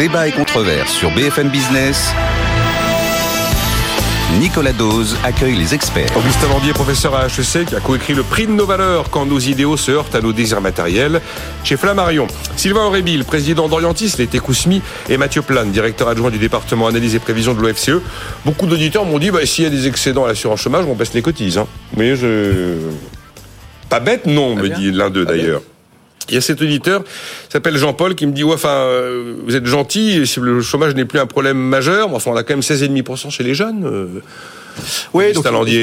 Débat et controverse sur BFM Business. Nicolas Dose accueille les experts. Augustin Landier, professeur à HEC, qui a coécrit le prix de nos valeurs quand nos idéaux se heurtent à nos désirs matériels. Chez Flammarion, Sylvain Aurébil, président d'Orientis, l'été Kousmi, et Mathieu Plane, directeur adjoint du département analyse et prévision de l'OFCE. Beaucoup d'auditeurs m'ont dit, bah, s'il y a des excédents à l'assurance chômage, on baisse les cotises. Hein. Mais je... Pas bête, non, me dit l'un d'eux d'ailleurs. Il y a cet auditeur, s'appelle Jean-Paul, qui me dit, euh, vous êtes gentil, le chômage n'est plus un problème majeur, mais enfin, on a quand même 16,5% chez les jeunes. euh. Oui, donc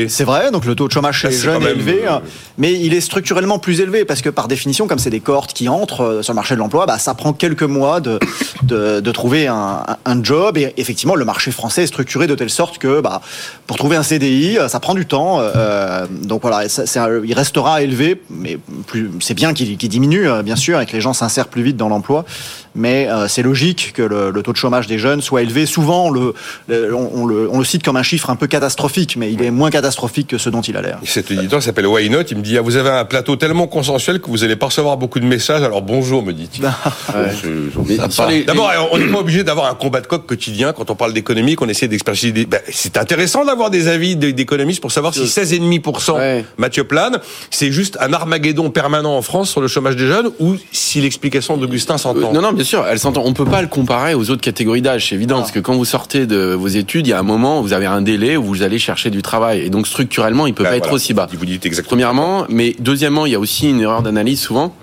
c'est vrai. Donc le taux de chômage chez Ça, les jeunes est élevé, euh, hein. mais il est structurellement plus élevé parce que par définition, comme c'est des cohortes qui entrent euh, sur le marché de l'emploi, bah, ça prend quelques mois de, de, de trouver un, un job. Et effectivement, le marché français est structuré de telle sorte que bah, pour trouver un CDI, euh, ça prend du temps. euh, donc voilà, ça, un- il restera élevé, mais c'est bien qu'il diminue, bien sûr, et que les gens s'insèrent plus vite dans l'emploi. Mais euh, c'est logique que le, le taux de chômage des jeunes soit élevé. Souvent, on le, le- on, on le, on le cite comme un chiffre un peu catastrophique, mais il est moins catastrophique que ce dont il a l'air. Et Cet auditeur s'appelle Why Not, il me dit ah, vous avez un plateau tellement consensuel que vous allez pas recevoir beaucoup de messages. Alors bonjour, me dit-il. Les- D'abord, on n'est pas obligé d'avoir un combat de coq quotidien quand on parle d'économie, qu'on essaie d'expérimenter. des- Ben, c'est intéressant d'avoir des avis d'économistes pour savoir si 16,5% Ouais. Mathieu Plane, c'est juste un armageddon permanent en France sur le chômage des jeunes ou si l'explication d'Augustin s'entend. Euh, Non, non, bien sûr, elle s'entend. On peut pas le comparer aux autres catégories d'âge, c'est évident, parce que quand vous sortez de vos études, il y a un moment où vous avez un délai où vous allez chercher du travail, et donc structurellement, il peut pas être aussi bas. Vous dites exactement. Premièrement, mais deuxièmement, il y a aussi une erreur d'analyse souvent,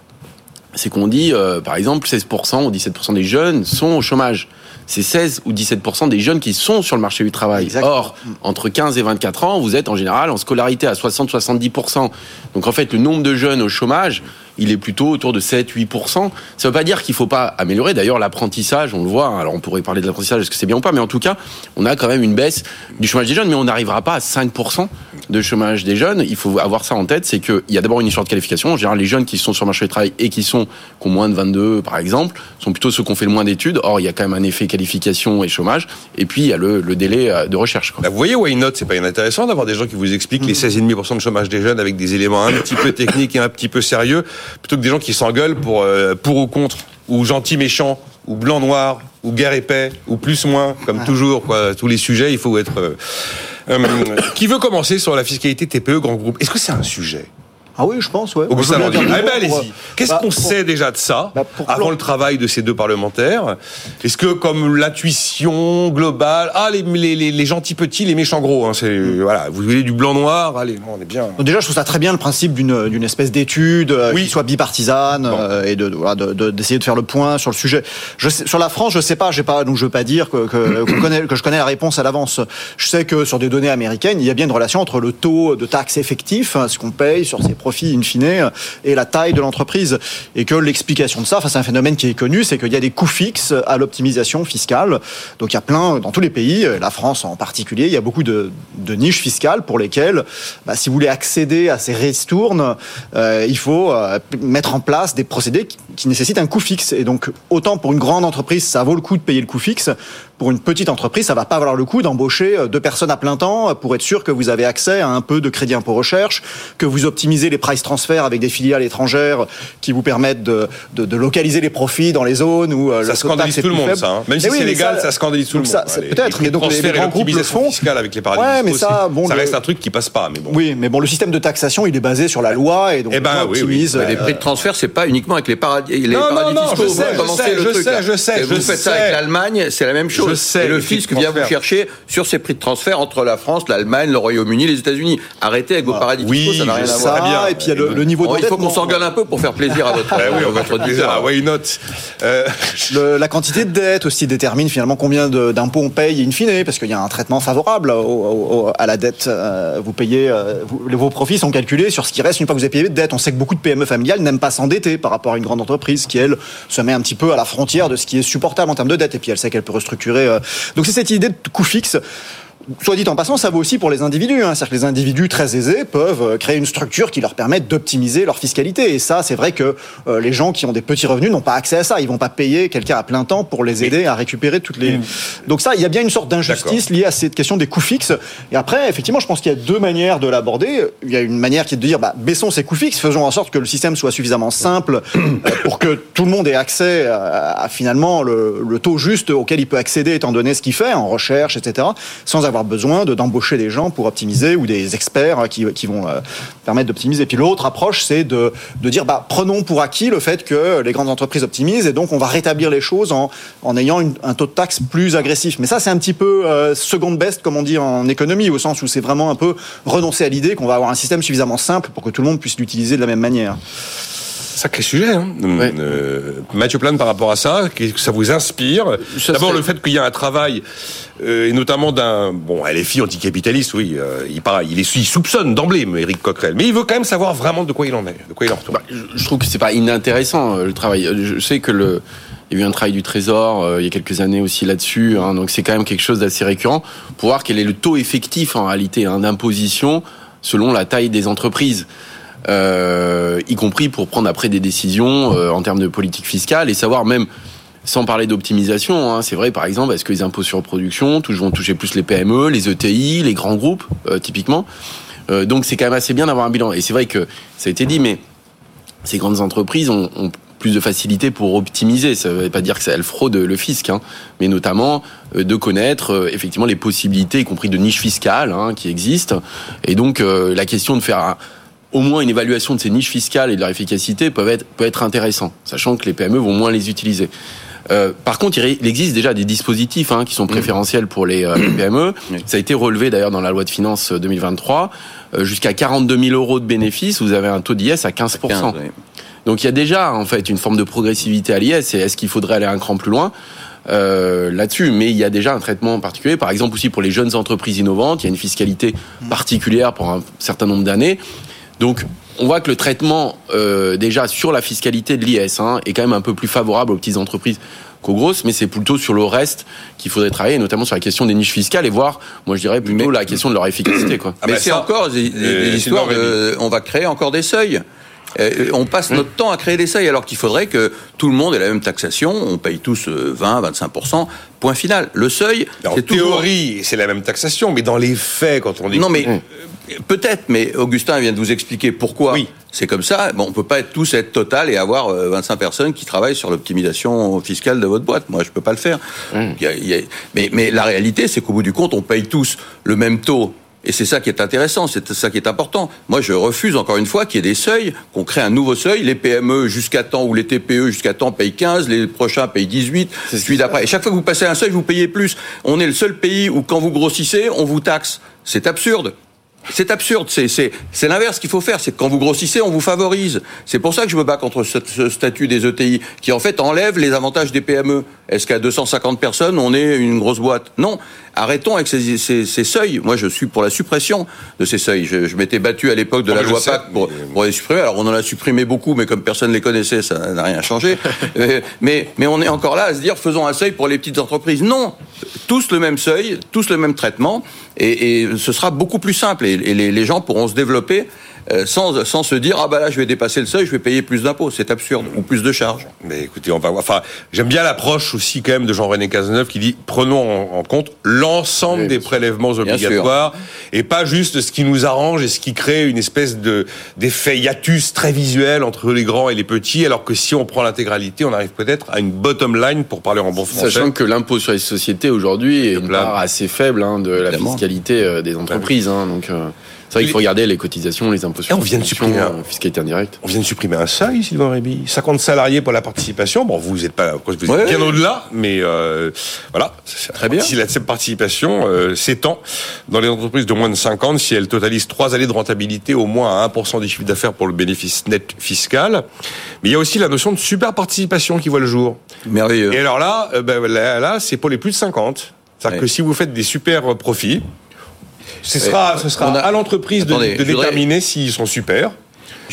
c'est qu'on dit, euh, par exemple, 16% ou 17% des jeunes sont au chômage. C'est 16 ou 17% des jeunes qui sont sur le marché du travail. Exactement. Or, entre 15 et 24 ans, vous êtes en général en scolarité à 60-70%. Donc en fait, le nombre de jeunes au chômage, il est plutôt autour de 7-8%. Ça veut pas dire qu'il faut pas améliorer. D'ailleurs, l'apprentissage, on le voit. hein. Alors on pourrait parler de l'apprentissage, est-ce que c'est bien ou pas Mais en tout cas, on a quand même une baisse du chômage des jeunes, mais on n'arrivera pas à 5% de chômage des jeunes. Il faut avoir ça en tête, c'est qu'il y a d'abord une histoire de qualification. En général, les jeunes qui sont sur le marché du travail et qui sont qui ont moins de 22, par exemple, sont plutôt ceux qui ont fait le moins d'études. Or, il y a quand même un effet qualification et chômage. Et puis, il y a le, le délai euh, de recherche. Quoi. Bah, vous voyez, Why Not, c'est pas intéressant d'avoir des gens qui vous expliquent les 16,5% de chômage des jeunes avec des éléments un petit peu techniques et un petit peu sérieux, plutôt que des gens qui s'engueulent pour, euh, pour ou contre, ou gentil méchant, ou blanc noir, ou guerre et paix, ou plus moins, comme toujours, quoi. Tous les sujets, il faut être. euh, euh, qui veut commencer sur la fiscalité TPE grand groupe Est-ce que c'est un sujet? Ah oui, je pense, ouais. Augustin Eh ben, allez-y. Qu'est-ce bah, qu'on pour- sait déjà de ça bah, avant le travail de ces deux parlementaires? Est-ce que comme l'intuition globale, ah les, les, les, les gentils petits, les méchants gros, hein, c'est Mm. voilà, vous voulez du blanc noir, allez, on est bien. Déjà, je trouve ça très bien le principe d'une d'une espèce d'étude euh, Oui. qui soit bipartisane euh, et de voilà, de- de- d'essayer de, faire le point sur le sujet. Je sais- sur la France, je sais pas, j'ai pas donc je veux pas dire que que, que je connais la réponse à l'avance. Je sais que sur des données américaines, il y a bien une relation entre le taux de taxe effectif, hein, ce qu'on paye sur ses profits in fine, et la taille de l'entreprise, et que l'explication de ça, enfin c'est un phénomène qui est connu, c'est qu'il y a des coûts fixes à l'optimisation fiscale. Donc il y a plein dans tous les pays, la France en particulier, il y a beaucoup de, niches fiscales pour lesquelles, bah, si vous voulez accéder à ces ristournes, euh, il faut euh, mettre en place des procédés qui nécessitent un coût fixe. Et donc autant pour une grande entreprise, ça vaut le coup de payer le coût fixe. Pour une petite entreprise, ça va pas valoir le coup d'embaucher euh, deux personnes à plein temps euh, pour être sûr que vous avez accès à un peu de crédit impôt recherche, que vous optimisez les price transferts avec des filiales étrangères qui vous permettent de, de, de localiser les profits dans les zones où euh, le Ça scandalise tout le monde, faible. ça. hein. Même si oui, c'est légal, ça, scandalise tout le monde. peut-être, mais donc les, les et grands groupes le font. fiscale avec les paradis Ouais, mais ça, c'est- bon, ça le- reste un truc qui passe pas. Mais bon. Oui, mais bon, le système de taxation, il est basé sur la loi et donc Eh ben, on oui, optimise. oui. euh, Les prix de transfert, c'est pas uniquement avec les paradis, les Non, non, paradis non, fiscaux. je sais, je sais, je sais, Et vous faites ça avec l'Allemagne, c'est la même chose. Je sais, Et le de fisc vient vous chercher sur ces prix de transfert entre la France, l'Allemagne, le Royaume-Uni, les États-Unis. Arrêtez avec vos paradis Oui, fiscaux, ça n'a rien à voir. Bien. et puis il y a le, le niveau Bon, il faut qu'on s'engueule un peu pour faire plaisir à votre, Eh oui, on va votre faire plaisir à auditeur. Why Not Euh, Le- la quantité de dette aussi détermine finalement combien de- d'impôts on paye in fine, parce qu'il y a un traitement favorable au- au- au- à la dette. Euh, vous payez, euh, vous- vos profits sont calculés sur ce qui reste une fois que vous avez payé de dette. On sait que beaucoup de PME familiales n'aiment pas s'endetter par rapport à une grande entreprise qui, elle, se met un petit peu à la frontière de ce qui est supportable en termes de dette, et puis elle sait qu'elle peut restructurer. Euh. Donc c'est cette idée de coût fixe. Soit dit en passant, ça vaut aussi pour les individus. Hein. C'est-à-dire que les individus très aisés peuvent euh, créer une structure qui leur permette d'optimiser leur fiscalité. Et ça, c'est vrai que euh, les gens qui ont des petits revenus n'ont pas accès à ça. Ils vont pas payer quelqu'un à plein temps pour les aider à récupérer toutes les. Donc ça, il y a bien une sorte d'injustice liée à cette question des coûts fixes. Et après, effectivement, je pense qu'il y a deux manières de l'aborder. Il y a une manière qui est de dire, bah, baissons ces coûts fixes, faisons en sorte que le système soit suffisamment simple euh, pour que tout le monde ait accès à, à finalement le, le, taux juste auquel il peut accéder étant donné ce qu'il fait en recherche, etc., sans avoir besoin de d'embaucher des gens pour optimiser ou des experts qui, qui vont euh, permettre d'optimiser. Puis l'autre approche, c'est de, de dire, bah, prenons pour acquis le fait que les grandes entreprises optimisent et donc on va rétablir les choses en, en ayant un taux de taxe plus agressif. Mais ça, c'est un petit peu euh, seconde best, comme on dit en économie, au sens où c'est vraiment un peu renoncer à l'idée qu'on va avoir un système suffisamment simple pour que tout le monde puisse l'utiliser de la même manière. Sacré sujet. Hein. Ouais. Euh, Mathieu Plane, par rapport à ça, qu'est-ce que ça vous inspire Ça D'abord, serait- le fait qu'il y a un travail, euh, et notamment d'un... Bon, LFI anticapitaliste, oui, euh, il, paraît, il, est, il soupçonne d'emblée, mais Eric Coquerel. Mais il veut quand même savoir vraiment de quoi il en est, de quoi il en retourne. Bah, je- je trouve que c'est pas inintéressant euh, le travail. Je sais que le il y a eu un travail du Trésor euh, il y a quelques années aussi là-dessus, hein, donc c'est quand même quelque chose d'assez récurrent pour voir quel est le taux effectif en réalité hein, d'imposition selon la taille des entreprises. Euh, y compris pour prendre après des décisions euh, en termes de politique fiscale et savoir même sans parler d'optimisation, hein, c'est vrai par exemple, est-ce que les impôts sur production vont toucher plus les PME, les ETI, les grands groupes, euh, typiquement Donc c'est quand même assez bien d'avoir un bilan. Et c'est vrai que ça a été dit, mais ces grandes entreprises ont, plus de facilité pour optimiser. Ça ne veut pas dire que ça, elles fraudent le fisc, hein, mais notamment de connaître effectivement les possibilités, y compris de niches fiscales hein, qui existent. Et donc la question de faire un- au moins une évaluation de ces niches fiscales et de leur efficacité peut être, peut être intéressant, sachant que les PME vont moins les utiliser. Euh, par contre, il existe déjà des dispositifs hein, qui sont préférentiels pour les, euh, les PME. Oui. Ça a été relevé d'ailleurs dans la loi de finances euh, 2023. Euh, Jusqu'à 42 000 euros de bénéfices, vous avez un taux d'IS à 15 15, oui. donc il y a déjà en fait une forme de progressivité à l'IS. Et est-ce qu'il faudrait aller un cran plus loin? Euh, là-dessus Mais il y a déjà un traitement particulier. Par exemple aussi pour les jeunes entreprises innovantes, il y a une fiscalité particulière pour un certain nombre d'années. Donc on voit que le traitement euh, déjà sur la fiscalité de l'IS hein, est quand même un peu plus favorable aux petites entreprises qu'aux grosses, mais c'est plutôt sur le reste qu'il faudrait travailler, notamment sur la question des niches fiscales et voir, moi je dirais plutôt Mais- la question de leur efficacité. Quoi. Ah mais bah c'est encore des, des- euh, des histoires Sylvain de, on va créer encore des seuils. Euh, on passe notre temps à créer des seuils alors qu'il faudrait que tout le monde ait la même taxation. On paye tous euh, 20, 25 Point final. Le seuil, En toujours. théorie, c'est la même taxation, mais dans les faits, quand on dit... Non mais euh, peut-être, mais Augustin vient de vous expliquer pourquoi Oui. c'est comme ça. Bon, on peut pas être tous être total et avoir euh, 25 personnes qui travaillent sur l'optimisation fiscale de votre boîte. Moi, je peux pas le faire. Il y a- il y a- mais, mais la réalité, c'est qu'au bout du compte, on paye tous le même taux. Et c'est ça qui est intéressant, c'est ça qui est important. Moi, je refuse encore une fois qu'il y ait des seuils, qu'on crée un nouveau seuil. Les PME jusqu'à temps ou les TPE jusqu'à temps payent 15, les prochains payent 18, celui d'après. Et chaque fois que vous passez un seuil, vous payez plus. On est le seul pays où quand vous grossissez, on vous taxe. C'est absurde. C'est absurde, c'est l'inverse qu'il faut faire. C'est que quand vous grossissez, on vous favorise. C'est pour ça que je me bats contre ce, ce statut des ETI qui en fait enlève les avantages des PME. Est-ce qu'à 250 personnes, on est une grosse boîte? Non. Arrêtons avec ces, ces, ces seuils. Moi, je suis pour la suppression de ces seuils. Je, je m'étais battu à l'époque de Non, la loi sais, PAC pour, mais- pour les supprimer. Alors, on en a supprimé beaucoup, mais comme personne ne les connaissait, ça n'a rien changé. Euh, mais, mais on est encore là à se dire, faisons un seuil pour les petites entreprises. Non, tous le même seuil, tous le même traitement, et, et ce sera beaucoup plus simple. Et, et les, les gens pourront se développer euh, sans, sans se dire, ah bah là, je vais dépasser le seuil, je vais payer plus d'impôts. C'est absurde, ou plus de charges. Mais écoutez, on va voir. Enfin, j'aime bien l'approche aussi quand même de Jean-René Cazeneuve qui dit prenons en, en compte l'ensemble Oui, des prélèvements obligatoires et pas juste ce qui nous arrange et ce qui crée une espèce de d'effet hiatus très visuel entre les grands et les petits. Alors que si on prend l'intégralité, on arrive peut-être à une bottom line pour parler en bon français. Sachant que l'impôt sur les sociétés aujourd'hui est une part assez faible hein, de la fiscalité euh, des entreprises. hein, donc euh, c'est vrai qu'il faut regarder les cotisations, les impôts sur Et on vient de supprimer un- fiscalité indirecte. On vient de supprimer un seuil, Sylvain Réby. 50 salariés pour la participation. Bon, vous êtes pas, vous êtes Ouais, bien ouais. au-delà, mais euh, voilà. Très bien. Si la cette participation euh, s'étend dans les entreprises de moins de 50, si elles totalisent trois années de rentabilité, au moins à 1% du chiffre d'affaires pour le bénéfice net fiscal. Mais il y a aussi la notion de super participation qui voit le jour. Merveilleux. Et alors là, euh, ben, là, là, c'est pour les plus de 50. C'est-à-dire Ouais. que si vous faites des super euh, profits, ce sera, ce sera on a- à l'entreprise de, de déterminer s'ils sont super.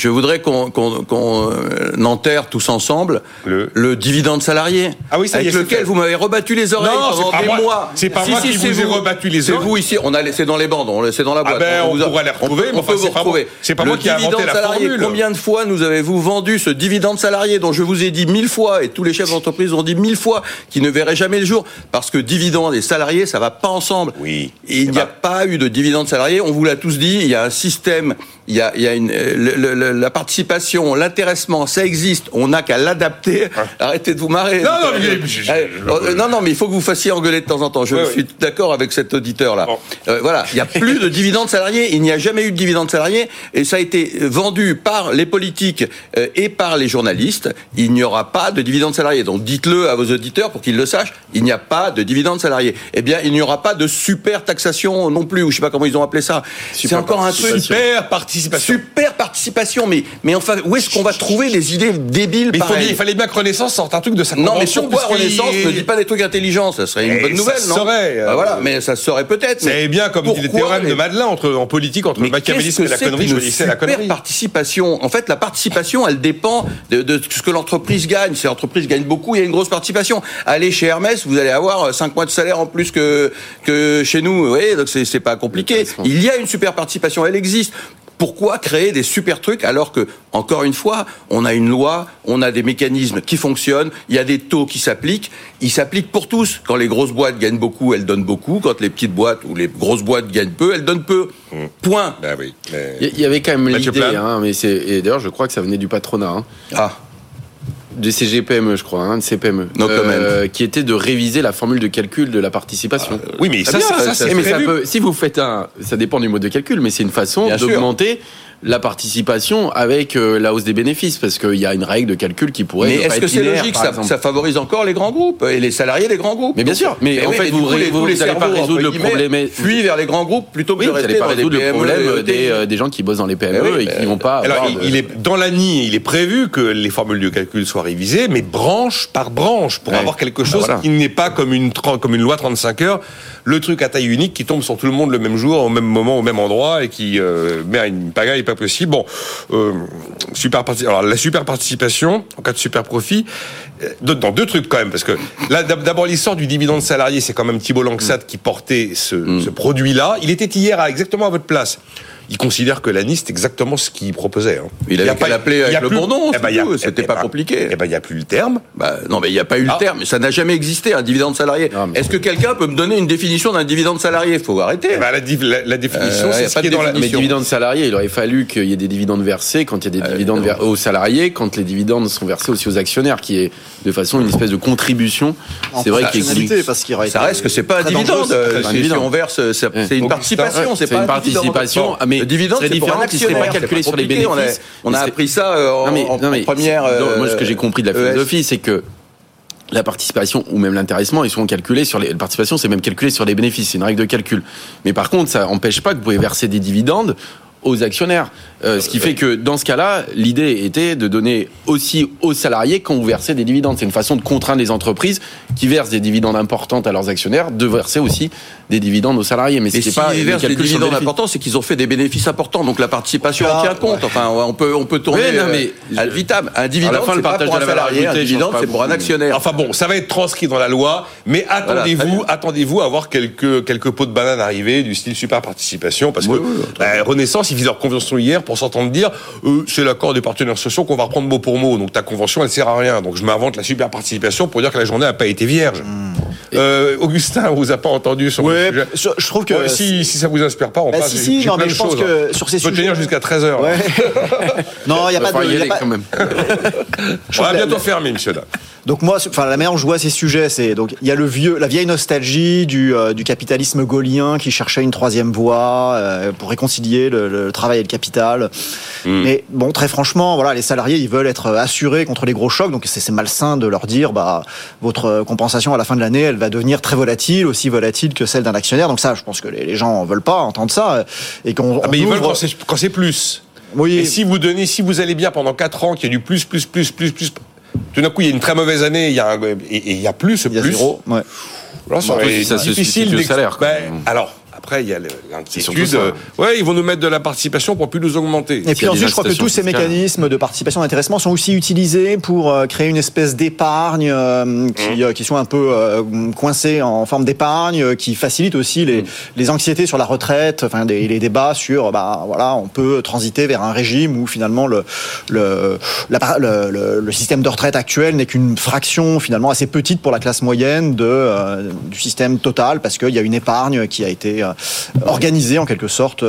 Je voudrais qu'on qu'on, euh, enterre tous ensemble Le- le, dividende salarié. Ah oui, ça y est, avec c'est lequel vous m'avez rebattu les oreilles Non, pendant c'est pas des moi. mois. C'est pas moi qui c'est vous ai rebattu les C'est oreilles. vous ici. On a, c'est dans les bandes, on- c'est dans la boîte. ben, on vous a- pourrait les retrouver, on mais peut- enfin, on peut c'est vous retrouver. c'est pas moi qui ai inventé dividende la salarié, formule. Combien de fois nous avez-vous vendu ce dividende salarié dont je vous ai dit mille fois et tous les chefs d'entreprise ont dit mille fois qu'il ne verrait jamais le jour? Parce que dividende et salarié ça va pas ensemble. Oui. Il n'y a pas eu de dividende salarié. On vous l'a tous dit. Il y a un système. Il y a, il y a une, euh, le- le- le- la participation, l'intéressement, ça existe. On n'a qu'à l'adapter. Arrêtez de vous marrer. Non, non, Euh, mais je- je- euh, je- non, non, mais il faut que vous fassiez engueuler de temps en temps. Je Oui, suis d'accord avec cet auditeur là. Bon. Euh, voilà, il n'y a plus de dividende salarié. Il n'y a jamais eu de dividende salarié et ça a été vendu par les politiques et par les journalistes. Il n'y aura pas de dividende salarié. Donc dites-le à vos auditeurs pour qu'ils le sachent. Il n'y a pas de dividende salarié. Eh bien, il n'y aura pas de super taxation non plus. Ou je sais pas comment ils ont appelé ça. C'est encore un truc. Super participation. Super participation, mais mais enfin, où est-ce qu'on va trouver les idées débiles Mais il, faut pareilles bien- il fallait bien que Renaissance sorte un truc de sa non, mais pourquoi Renaissance ne dit pas des trucs intelligents? Ça serait une bonne ça nouvelle, se non? saurait, euh, Bah voilà, mais ça se saurait peut-être. mais C'est bien comme dit le théorème de Madelin entre, en politique entre le machiavélisme et la connerie, qu'une choisissez la super connerie. participation. En fait, la participation, elle dépend de, de ce que l'entreprise gagne. Si l'entreprise gagne beaucoup, il y a une grosse participation. Allez chez Hermès, vous allez avoir 5 mois de salaire en plus que, que chez nous. Vous voyez, donc c'est pas compliqué. Il y a une super participation, elle existe. Pourquoi créer des super trucs alors que, encore une fois, on a une loi, on a des mécanismes qui fonctionnent, il y a des taux qui s'appliquent, ils s'appliquent pour tous. Quand les grosses boîtes gagnent beaucoup, elles donnent beaucoup. Quand les petites boîtes ou les grosses boîtes gagnent peu, elles donnent peu. Point. Ben oui, mais- Il y avait quand même l'idée, hein, mais c'est et d'ailleurs je crois que ça venait du patronat, hein, Ah. Du CGPME, je crois, hein, de CPME, No comment. qui était de réviser la formule de calcul de la participation. Oui, mais ça, ça, ça, ça, c'est mais peut, si vous faites un, ça dépend du mode de calcul, mais c'est une façon d'augmenter la participation avec euh, la hausse des bénéfices, parce qu'il y a une règle de calcul qui pourrait. Mais est-ce que c'est logique? ça, ça favorise encore les grands groupes et les salariés des grands groupes Mais bien sûr, mais en oui, fait, vous coup, les- vous- tous les vous allez pas résoudre le problème- fuient vers les grands groupes plutôt que Oui, de vous rester n'allez pas dans des résoudre le PME, problème des, euh, des gens qui bossent dans les PME Eh oui, et qui n'ont pas. Alors, il, de- il est dans l'ANI, il est prévu que les formules de calcul soient révisées, mais branche par branche, pour avoir quelque Bah, chose qui n'est pas comme une, comme une loi 35 heures, le truc à taille unique qui tombe sur tout le monde le même jour, au même moment, au même endroit, et qui euh, met une pagaille pas possible. Bon, euh, super parti- Alors, la super participation, en cas de super profit, euh, dans deux trucs quand même, parce que là, d'ab- d'abord, l'histoire du dividende salarié, c'est quand même Thibault Langsat qui portait ce, ce produit-là. Il était hier à, exactement à votre place. Il considère que l'ANI, c'est exactement ce qu'il proposait. hein. Il y avait a qu'à l'appeler il avec le plus- bon nom, eh ben, il tout, c'était eh pas ben, compliqué. Eh ben, il n'y a plus le terme. Bah, non, mais il n'y a pas eu le Ah. terme. Ça n'a jamais existé, un dividende salarié. Non, mais- Est-ce que quelqu'un peut me donner une définition d'un dividende salarié? Il faut arrêter. Eh ben, la, dif- la- la définition, Euh, c'est ce pas qui est de dans la. Mais définition. dividendes salariés, il aurait fallu qu'il y ait des dividendes versés quand il y a des dividendes ver- aux salariés, quand les dividendes sont versés aussi aux actionnaires, qui est de façon une espèce de contribution. En C'est vrai qu'il existe. parce Ça reste que c'est pas un dividende. euh, Si dividende. on verse, c'est une participation, c'est pas une un dividende. participation, mais le dividende, c'est pour différent un qu'il serait pas calculé sur les compliqué, on a- bénéfices. On a appris ça euh, en Non, mais- en- non, mais première. euh, moi, ce que j'ai compris de la ES. philosophie, c'est que la participation ou même l'intéressement, ils sont calculés sur les. La participation, c'est même calculé sur les bénéfices. C'est une règle de calcul. Mais par contre, ça empêche pas que vous pouvez verser des dividendes aux actionnaires. Euh, ce qui fait que dans ce cas-là, l'idée était de donner aussi aux salariés quand vous versez des dividendes. C'est une façon de contraindre les entreprises qui versent des dividendes importantes à leurs actionnaires de verser aussi des dividendes aux salariés. Mais s'ils pas le versent des dividendes importants, c'est qu'ils ont fait des bénéfices importants. Donc la participation Ah, en tient compte. Enfin, on peut, on peut tourner Ouais, non, euh, mais- à vitam. Un dividende, À la fin, c'est le pas partage pour de un salarié. Un dividende, c'est pour un actionnaire. Enfin bon, ça va être transcrit dans la loi, mais attendez-vous, attendez-vous à voir quelques quelques pots de banane arriver du style super participation, parce que Oui, oui, bah, Renaissance, ils font leur convention hier pour s'entendre dire, euh, c'est l'accord des partenaires sociaux qu'on va reprendre mot pour mot, donc ta convention elle sert à rien, donc je m'invente la super participation pour dire que la journée n'a pas été vierge. Euh, Augustin, on vous a pas entendu sur Ouais, le sujet. sur- je trouve que Ouais, si, si ça vous inspire pas, on Bah, passe. si, si, non, mais je pense choses, que hein. sur ces sujets- tenir jusqu'à 13h. Ouais. non, il y a pas de. y il y a aller pas- quand même. On va bientôt la- fermer, monsieur. Là. Donc moi, enfin la manière dont je vois ces sujets, c'est donc il y a le vieux, la vieille nostalgie du, euh, du capitalisme gaulien qui cherchait une troisième voie euh, pour réconcilier le, le travail et le capital. Mais bon, très franchement, voilà, les salariés, ils veulent être assurés contre les gros chocs, donc c'est c'est malsain de leur dire, bah votre compensation à la fin de l'année, elle va devenir très volatile, aussi volatile que celle d'un actionnaire. Donc ça, je pense que les, les gens veulent pas entendre ça et qu'on Ah, mais ils veulent ouvre- quand c'est- quand c'est plus. Oui. Et si vous donnez, si vous allez bien pendant 4 ans, qu'il y a du plus, plus, plus, plus, plus, tout d'un coup, il y a une très mauvaise année, il y a un, et, et il y a plus, ce il y a plus. zéro. Ouais. Là, ça si ça se difficile d'ex- salaire. Ben, alors, après, il y a l'inquiétude. euh, ouais, ils vont nous mettre de la participation pour plus nous augmenter. Et puis ensuite, je crois que tous ces mécanismes de participation d'intéressement sont aussi utilisés pour euh, créer une espèce d'épargne euh, Mmh. qui, euh, qui sont un peu euh, coincés en forme d'épargne, euh, qui facilite aussi Mmh. les, les anxiétés sur la retraite, enfin des- les débats sur, bah voilà, on peut transiter vers un régime où finalement le le, la- le, le- le système de retraite actuel n'est qu'une fraction finalement assez petite pour la classe moyenne de euh, du système total parce qu'il y a une épargne qui a été euh, organisée en quelque sorte.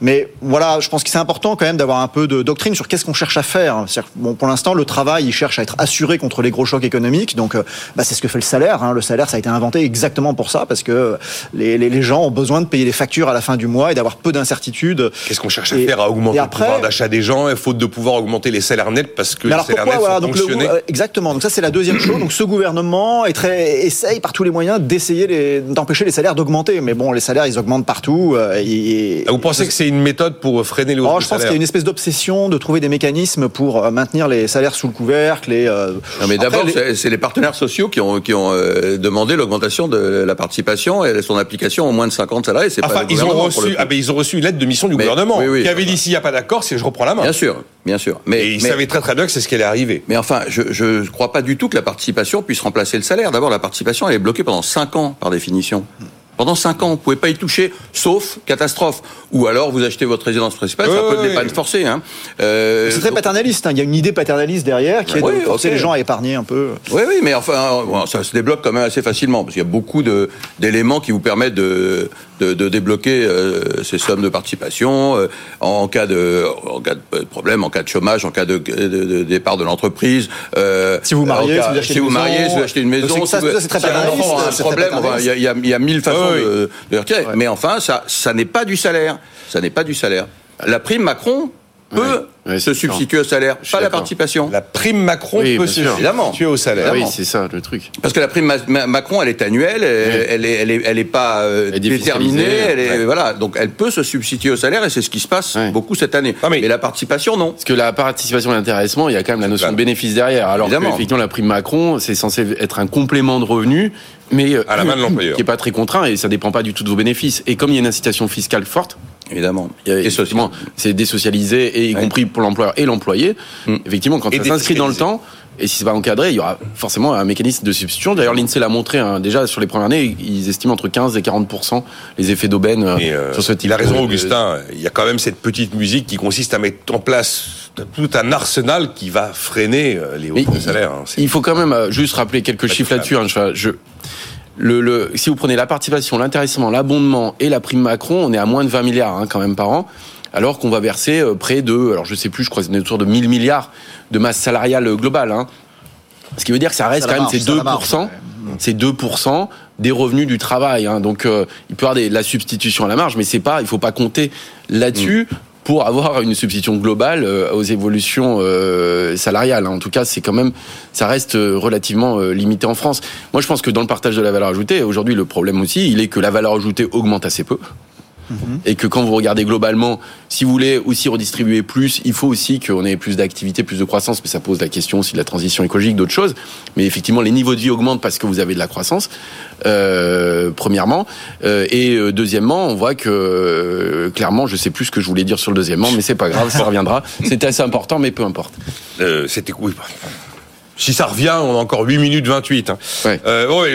Mais voilà, je pense que c'est important quand même d'avoir un peu de doctrine sur qu'est-ce qu'on cherche à faire. Bon, pour l'instant, le travail, il cherche à être assuré contre les gros chocs économiques. Donc, euh, bah, c'est ce que fait le salaire. hein. Le salaire, ça a été inventé exactement pour ça, parce que les, les, les gens ont besoin de payer les factures à la fin du mois et d'avoir peu d'incertitudes. Qu'est-ce qu'on cherche à Et- faire à augmenter et le après- pouvoir d'achat des gens faute de pouvoir augmenter les salaires nets parce que les salaires pourquoi nets voilà sont donc fonctionnés euh, exactement donc ça c'est la deuxième chose donc ce gouvernement est très essaye par tous les moyens d'essayer d'empêcher les salaires d'augmenter mais bon les salaires ils augmentent partout euh, et- Ah, Vous pensez que c'est une méthode pour freiner les hausses Oh, je pense qu'il y salaire a une espèce d'obsession de trouver des mécanismes pour euh, maintenir les salaires sous le couvercle. Et, euh, Non, mais d'abord, les- c'est- les partenaires sociaux qui ont, qui ont euh, demandé l'augmentation de la participation et son application au moins de 50 salariés. C'est Enfin, ils ont reçu, ah ben, ils ont reçu une lettre de mission du Mais- gouvernement oui, oui. qui avait dit s'il n'y a pas d'accord, c'est je reprends la main. Bien sûr, bien sûr. Mais, Et ils mais- savaient très très bien que c'est ce qui allait arriver. Mais enfin, je ne crois pas du tout que la participation puisse remplacer le salaire. D'abord, la participation, elle est bloquée pendant 5 ans, par définition. Pendant 5 ans, vous pouvez pas y toucher, sauf catastrophe. Ou alors, vous achetez votre résidence principale, c'est Ouais, un peu de l'épargne forcée. Hein. Euh, c'est très donc- paternaliste. hein. Il y a une idée paternaliste derrière qui est de Oui, forcer les gens à épargner un peu. Oui, oui, mais enfin, bon, ça se débloque quand même assez facilement, parce qu'il y a beaucoup d'éléments qui vous permettent de, de, de débloquer euh, ces sommes de participation euh, en, cas de, en cas de problème, en cas de chômage, en cas de, départ de l'entreprise. euh, Si vous mariez, cas- si vous achetez si une vous maison, mariez, si vous achetez une maison, c'est que ça, si vous- ça, c'est très si un enfant a un enfin, il y, a- il y a- il y a mille façons oui. de, de retirer. Mais enfin, ça, ça n'est pas du salaire. Ça n'est pas du salaire. La prime Macron peut Se substituer au salaire, pas la participation. La prime Macron Oui, peut bien se sûr. Substituer au salaire. Ah oui, Évidemment. c'est ça le truc. Parce que la prime Ma- Ma- Macron, elle est annuelle, elle, elle est, elle est, elle est pas euh, Elle est déterminée, elle est, ouais. voilà. Donc, elle peut se substituer au salaire et c'est ce qui se passe Ouais. beaucoup cette année. Ah, mais- mais... la participation, non. Parce que la participation et l'intéressement, il y a quand même la notion de bénéfice derrière. Alors évidemment. qu'effectivement, la prime Macron, c'est censé être un complément de revenu, mais euh, À la main de l'employeur. qui est pas très contraint et ça dépend pas du tout de vos bénéfices. Et comme il y a une incitation fiscale forte, Évidemment. il y a- Et effectivement, c'est désocialisé et y Ouais. compris pour l'employeur et l'employé. Mm. Effectivement, quand Et ça s'inscrit dans le temps. Et si c'est pas encadré, il y aura forcément un mécanisme de substitution. D'ailleurs, l'INSEE l'a montré hein, déjà sur les premières années, ils estiment entre 15 et 40 les effets d'aubaine euh, euh, sur ce type. il a raison, de- Augustin. Il y a quand même cette petite musique qui consiste à mettre en place tout un arsenal qui va freiner euh, les Mais hausses de salaire. hein. Il faut quand même juste rappeler quelques chiffres là-dessus. hein. Je- je- le, le- si vous prenez la participation, l'intéressement, l'abondement et la prime Macron, on est à moins de 20 milliards hein, quand même par an, alors qu'on va verser euh, près de, alors je sais plus, je crois autour de 1000 milliards de masse salariale euh, globale. hein. Ce qui veut dire que ça reste Ça quand même ces ça la marche, 2%, c'est 2% des revenus du travail. hein. Donc euh, il peut y avoir des- de la substitution à la marge, mais c'est pas, il faut pas compter là-dessus. Pour avoir une substitution globale euh, aux évolutions euh, salariales, hein. en tout cas, c'est quand même, ça reste euh, relativement limité en France. Moi, je pense que dans le partage de la valeur ajoutée, aujourd'hui, le problème aussi, il est que la valeur ajoutée augmente assez peu et que quand vous regardez globalement, si vous voulez aussi redistribuer plus, il faut aussi qu'on ait plus d'activité, plus de croissance, mais ça pose la question aussi de la transition écologique, d'autres choses. Mais effectivement, les niveaux de vie augmentent parce que vous avez de la croissance, euh, premièrement. Euh, et euh, deuxièmement, on voit que euh, clairement, je sais plus ce que je voulais dire sur le deuxièmement, mais c'est pas grave, ça reviendra. C'était assez important, mais peu importe. C'était oui. Si ça revient, on a encore 8 minutes 28. hein. Ouais. Euh, ouais,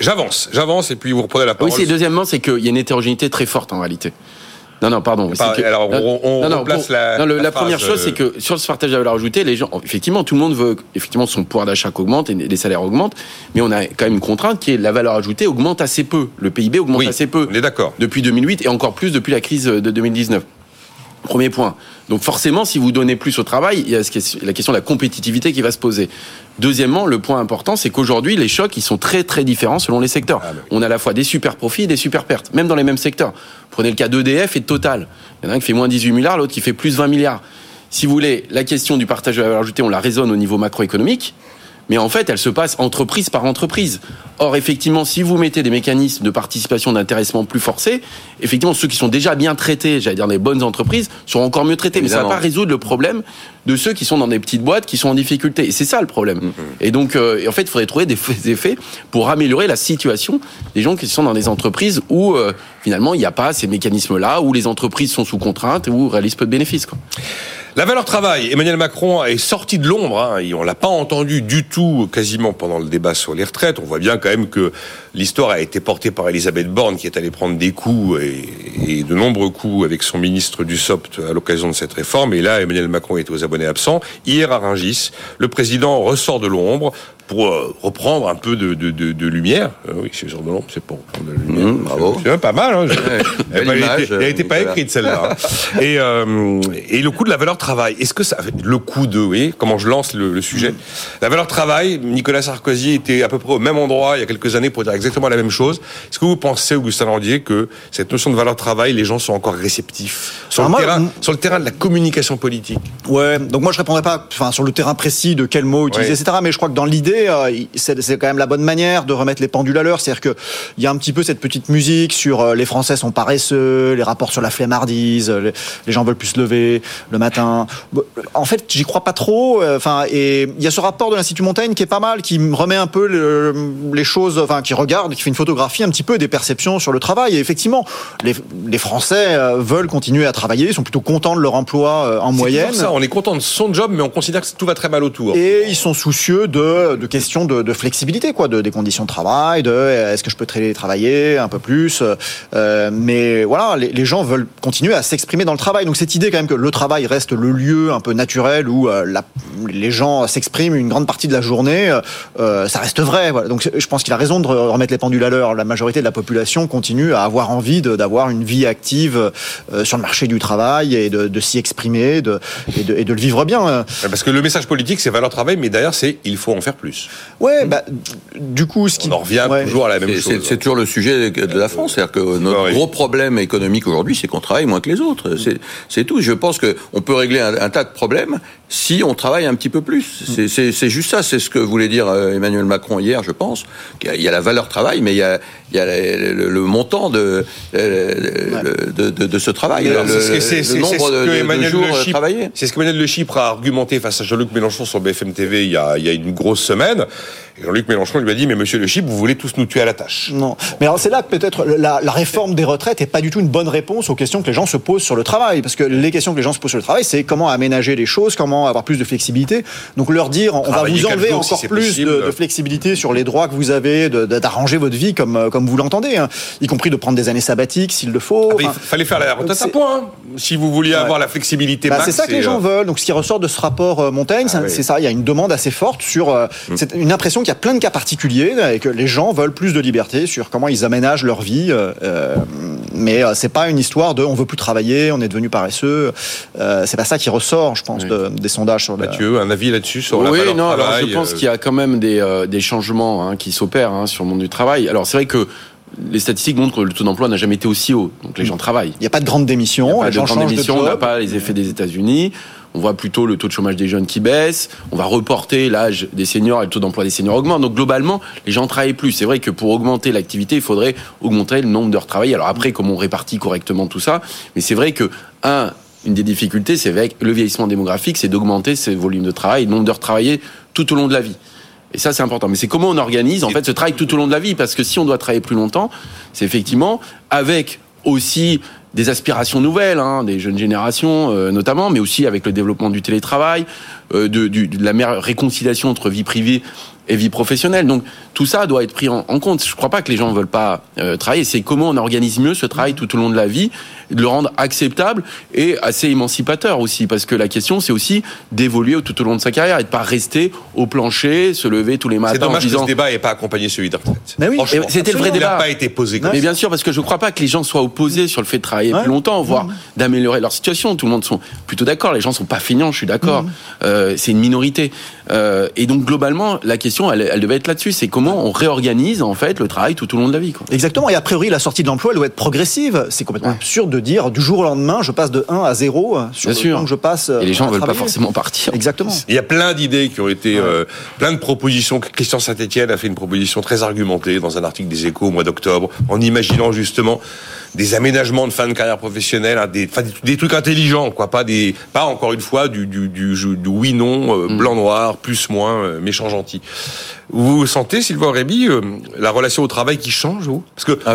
j'avance, j'avance et puis vous reprenez la Oui, parole. c'est deuxièmement, c'est qu'il y a une hétérogénéité très forte en réalité. Non, non, pardon. Pas- c'est que- alors, on- on replace la- non, le- la la première chose, euh, c'est que sur ce partage de la valeur ajoutée, les gens, effectivement, tout le monde veut, effectivement, son pouvoir d'achat augmente et les salaires augmentent, mais on a quand même une contrainte qui est la valeur ajoutée augmente assez peu. Le PIB augmente Oui, assez peu on est d'accord. depuis 2008 et encore plus depuis la crise de 2019. Premier point. Donc forcément, si vous donnez plus au travail, il y a la question de la compétitivité qui va se poser. Deuxièmement, le point important, c'est qu'aujourd'hui, les chocs, ils sont très très différents selon les secteurs. Ah, bah. On a à la fois des super profits et des super pertes, même dans les mêmes secteurs. Prenez le cas d'EDF et de Total. Il y en a un qui fait moins 18 milliards, l'autre qui fait plus 20 milliards. Si vous voulez, la question du partage de la valeur ajoutée, on la raisonne au niveau macroéconomique. Mais en fait, elle se passe entreprise par entreprise. Or, effectivement, si vous mettez des mécanismes de participation d'intéressement plus forcés, effectivement, ceux qui sont déjà bien traités, j'allais dire des bonnes entreprises, seront encore mieux traités. Mais ça ne va pas résoudre le problème de ceux qui sont dans des petites boîtes, qui sont en difficulté. Et c'est ça le problème. Mm-hmm. Et donc, euh, en fait, il faudrait trouver des effets pour améliorer la situation des gens qui sont dans des entreprises où, euh, finalement, il n'y a pas ces mécanismes-là, où les entreprises sont sous contrainte, où réalisent peu de bénéfices. Quoi. La valeur travail, Emmanuel Macron est sorti de l'ombre. Hein, on l'a pas entendu du tout, quasiment pendant le débat sur les retraites. On voit bien quand même que l'histoire a été portée par Elisabeth Borne, qui est allée prendre des coups et, de nombreux coups avec son ministre du SOPT à l'occasion de cette réforme. Et là, Emmanuel Macron est aux abonnés absents. Hier à Rungis, le président ressort de l'ombre pour euh, reprendre un peu de, de, de, de lumière. Euh, oui, c'est de l'ombre, c'est pour de la lumière. Mmh, bravo. C'est pas mal. Hein, elle n'était pas écrite celle-là. Hein. et, euh, et le coût de la valeur travail. Est-ce que ça, le coût de, oui, comment je lance le, le sujet. La valeur travail. Nicolas Sarkozy était à peu près au même endroit il y a quelques années pour dire exactement la même chose. Est-ce que vous pensez, Augustin Landier, que cette notion de valeur travail, les gens sont encore réceptifs sur, le, terrain, sur le terrain de la communication politique? Ouais. Donc moi je répondrai pas, enfin sur le terrain précis de quel mot utiliser, etc. Mais je crois que dans l'idée euh, c'est quand même la bonne manière de remettre les pendules à l'heure. C'est-à-dire qu'il y a un petit peu cette petite musique sur euh, les Français sont paresseux, les rapports sur la flemmardise, les, les gens veulent plus se lever le matin. En fait, j'y crois pas trop. Euh, enfin, et il y a ce rapport de l'Institut Montaigne qui est pas mal, qui remet un peu les choses, enfin, qui regarde, qui fait une photographie un petit peu des perceptions sur le travail. Et effectivement, les, les Français veulent continuer à travailler, ils sont plutôt contents de leur emploi en moyenne. Ça, on est content de son job, mais on considère que tout va très mal autour. Et ils sont soucieux de, de questions de, flexibilité, quoi, de, des conditions de travail, de est-ce que je peux travailler un peu plus. Euh, mais voilà, les, gens veulent continuer à s'exprimer dans le travail. Donc cette idée quand même que le travail reste le lieu un peu naturel où euh, les gens s'expriment une grande partie de la journée, euh, ça reste vrai. Donc je pense qu'il a raison de remettre les pendules à l'heure. La majorité de la population continue à avoir envie d'avoir une vie active sur le marché du travail et de, s'y exprimer et, de, et de le vivre bien. Parce que le message politique, c'est valeur travail, mais derrière, c'est il faut en faire plus. Ouais, bah, du coup, ce qui. On en revient toujours à la même chose. C'est toujours le sujet de la France. C'est-à-dire que notre gros problème économique aujourd'hui, c'est qu'on travaille moins que les autres. C'est tout. Je pense qu'on peut régler un, un, tas de problèmes si on travaille un petit peu plus. C'est juste ça. C'est ce que voulait dire euh, Emmanuel Macron hier, je pense. Il y a la valeur travail, mais il y a, il y a le, le, montant de, de, de, de ce travail. C'est ce, nombre de, jours travaillés. C'est ce qu'Emmanuel Le Chypre a argumenté face à Jean-Luc Mélenchon sur BFM TV il y a, il y a une grosse semaine. Jean-Luc Mélenchon lui a dit mais Monsieur Le Chip, vous voulez tous nous tuer à la tâche. Non, mais c'est là que peut-être la, la, réforme des retraites est pas du tout une bonne réponse aux questions que les gens se posent sur le travail, parce que les questions que les gens se posent sur le travail, c'est comment aménager les choses, comment avoir plus de flexibilité. Donc leur dire on va vous enlever encore plus de, de, flexibilité sur les droits que vous avez, d'arranger votre vie comme comme vous l'entendez, hein, y compris de prendre des années sabbatiques s'il le faut. Ah, il fallait faire la retraite à point. Hein, si vous vouliez ouais. avoir la flexibilité bah, C'est ça que les gens euh, veulent. Donc ce qui ressort de ce rapport euh, Montaigne, ah, c'est oui. ça. Il y a une demande assez forte sur euh, mm. c'est une impression qu'il y a plein de cas particuliers et que les gens veulent plus de liberté sur comment ils aménagent leur vie. Euh, mais euh, c'est pas une histoire de on veut plus travailler, on est devenu paresseux. Euh, c'est pas ça qui ressort, je pense, oui. de, des sondages sur Mathieu, un avis là-dessus sur oui, la non, travail, alors je pense qu'il y a quand même des, euh, des changements hein, qui s'opèrent hein, sur le monde du travail. Alors c'est vrai que les statistiques montrent que le taux d'emploi n'a jamais été aussi haut. Donc les gens travaillent. Il n'y a pas de grande démission. Il n'y a pas de grande démission. On n'a pas les effets des États-Unis on voit plutôt le taux de chômage des jeunes qui baisse, on va reporter l'âge des seniors et le taux d'emploi des seniors augmente. Donc globalement, les gens travaillent plus. C'est vrai que pour augmenter l'activité, il faudrait augmenter le nombre d'heures travaillées. Alors après, comment on répartit correctement tout ça Mais c'est vrai que, un, une des difficultés, c'est avec le vieillissement démographique, c'est d'augmenter ces volumes de travail, le nombre d'heures travaillées tout au long de la vie. Et ça, c'est important. Mais c'est comment on organise, en fait, ce travail tout au long de la vie? Parce que si on doit travailler plus longtemps, c'est effectivement avec aussi des aspirations nouvelles, hein, des jeunes générations euh, notamment, mais aussi avec le développement du télétravail, euh, de, du, de la meilleure réconciliation entre vie privée et vie professionnelle. Donc tout ça doit être pris en, en compte. Je ne crois pas que les gens ne veulent pas euh, travailler. C'est comment on organise mieux ce travail tout au long de la vie, de le rendre acceptable et assez émancipateur aussi. Parce que la question, c'est aussi d'évoluer tout au long de sa carrière et de pas rester au plancher, se lever tous les matins. C'est dommage en disant... que ce débat n'ait pas accompagné celui de retraite. Mais oui, c'était le vrai débat. Il n'a pas été posé. Comme mais bien sûr, parce que je ne crois pas que les gens soient opposés sur le fait de travailler Ouais. plus longtemps, voire Mmh. d'améliorer leur situation. Tout le monde sont plutôt d'accord. Les gens sont pas feignants, je suis d'accord. Mmh. Euh, c'est une minorité. Euh, et donc globalement, la question, elle, elle devait être là-dessus. C'est comment on réorganise en fait le travail tout au long de la vie. Quoi. Exactement. Et a priori, la sortie de l'emploi, elle doit être progressive. C'est complètement absurde de dire du jour au lendemain, je passe de 1 à 0 sur Bien le sûr. temps que je passe. Et les gens à veulent pas forcément partir. Exactement. Il y a plein d'idées qui ont été, euh, plein de propositions. Christian Saint-Etienne a fait une proposition très argumentée dans un article des Échos au mois d'octobre, en imaginant justement des aménagements de fin de carrière professionnelle, hein, des, trucs intelligents, quoi, pas des, pas encore une fois du, du, du, jeu- du oui non, euh, blanc noir, plus moins, euh, méchant gentil. Vous sentez, Sylvain Aurébi, euh, la relation au travail qui change, vous? Parce que Ah,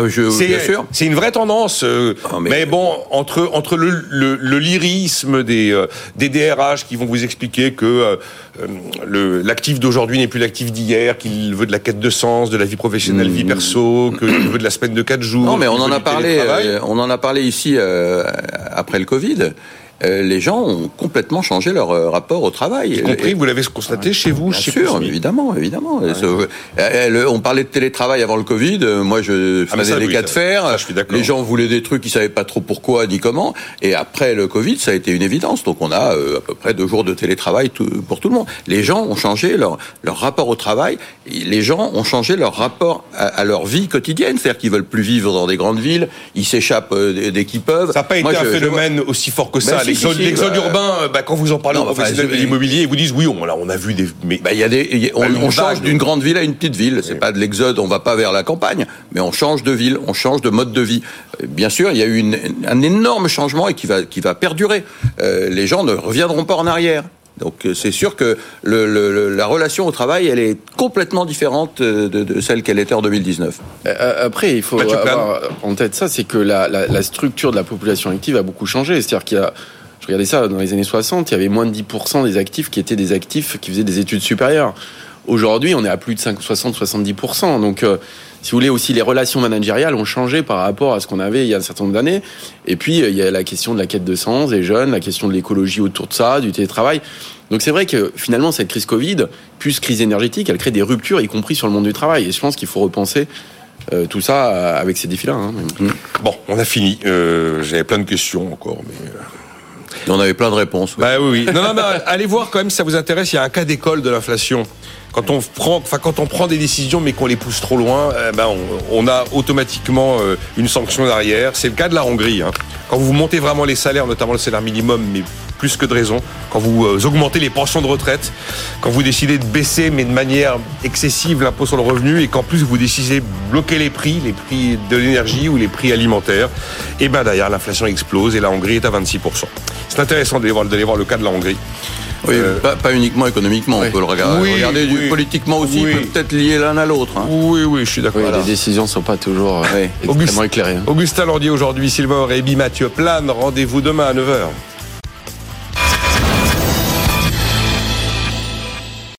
c'est, une vraie tendance. euh, Ah, mais... mais- bon, entre entre le, le, le lyrisme des des DRH qui vont vous expliquer que euh, l'actif d'aujourd'hui n'est plus l'actif d'hier, qu'il veut de la quête de sens, de la vie professionnelle, vie perso, qu'il veut de la semaine de quatre jours. Non, mais on en a parlé. euh, on en a parlé ici euh, après le Covid. Euh, les gens ont complètement changé leur euh, rapport au travail. Y compris, vous l'avez constaté chez vous, Bien chez sûr, évidemment, évidemment. Euh, euh, le- on parlait de télétravail avant le Covid. Moi, je Ah, faisais ça, des oui, cas de fer. ça, je suis. Les gens voulaient des trucs, ils savaient pas trop pourquoi ni comment. Et après le Covid, ça a été une évidence. Donc, on a à peu près deux jours de télétravail tout- pour tout le monde. Les gens ont changé leur leur rapport au travail. Les gens ont changé leur rapport à, à leur vie quotidienne. C'est-à-dire qu'ils veulent plus vivre dans des grandes villes. Ils s'échappent dès- qu'ils peuvent. Ça n'a pas été Moi, un je- je vois- phénomène aussi fort que ça. Ben, L'exode bah, urbain, euh, bah, quand vous en parlez aux enfin, professionnels je- de l'immobilier, ils vous disent oui, on, là, on a vu des. Mais Bah, il y a des, on, Bah, on change d'une grande ville à une petite ville. C'est pas de l'exode, on va pas vers la campagne, mais on change de ville, on change de mode de vie. Bien sûr, il y a eu une- un énorme changement et qui va, qui va perdurer. Euh, les gens ne reviendront pas en arrière. Donc euh, c'est sûr que le, le- le- la relation au travail, elle est complètement différente euh, de, de celle qu'elle était en 2019. Euh, Après, il faut Mathieu avoir en tête ça, c'est que la, la, la structure de la population active a beaucoup changé. C'est-à-dire qu'il y a, je regardais ça dans les années 60, il y avait moins de 10% des actifs qui étaient des actifs qui faisaient des études supérieures. Aujourd'hui, on est à plus de 60-70%. Donc, euh, si vous voulez, aussi les relations managériales ont changé par rapport à ce qu'on avait il y a un certain nombre d'années. Et puis, euh, il y a la question de la quête de sens des jeunes, la question de l'écologie autour de ça, du télétravail. Donc, c'est vrai que finalement, cette crise Covid, plus crise énergétique, elle crée des ruptures, y compris sur le monde du travail. Et je pense qu'il faut repenser euh, tout ça euh, avec ces défis-là. hein. bon, on a fini. Euh, J'avais plein de questions encore, mais. Et on avait plein de réponses. oui. Bah oui, oui. Non, non, mais allez voir quand même si ça vous intéresse. Il y a un cas d'école de l'inflation. Quand on prend, enfin quand on prend des décisions mais qu'on les pousse trop loin, eh ben on, a automatiquement euh, une sanction derrière. C'est le cas de la Hongrie. hein. Quand vous montez vraiment les salaires, notamment le salaire minimum, mais plus que de raison, quand vous euh, augmentez les pensions de retraite, quand vous décidez de baisser mais de manière excessive l'impôt sur le revenu et qu'en plus vous décidez de bloquer les prix, les prix de l'énergie ou les prix alimentaires, et ben derrière l'inflation explose et la Hongrie est à 26%. C'est intéressant d'aller voir le cas de la Hongrie. Oui, Euh, pas, pas uniquement économiquement, oui. on peut le regarder. Oui, regarder du- oui. politiquement aussi, Oui. peut-être lié l'un à l'autre. hein. Oui, oui, je suis d'accord. Oui, Voilà. les décisions sont pas toujours euh, extrêmement Auguste- éclairées. hein. Augustin Landier aujourd'hui, Sylvain Aurébi, Mathieu Plane. Rendez-vous demain à 9h.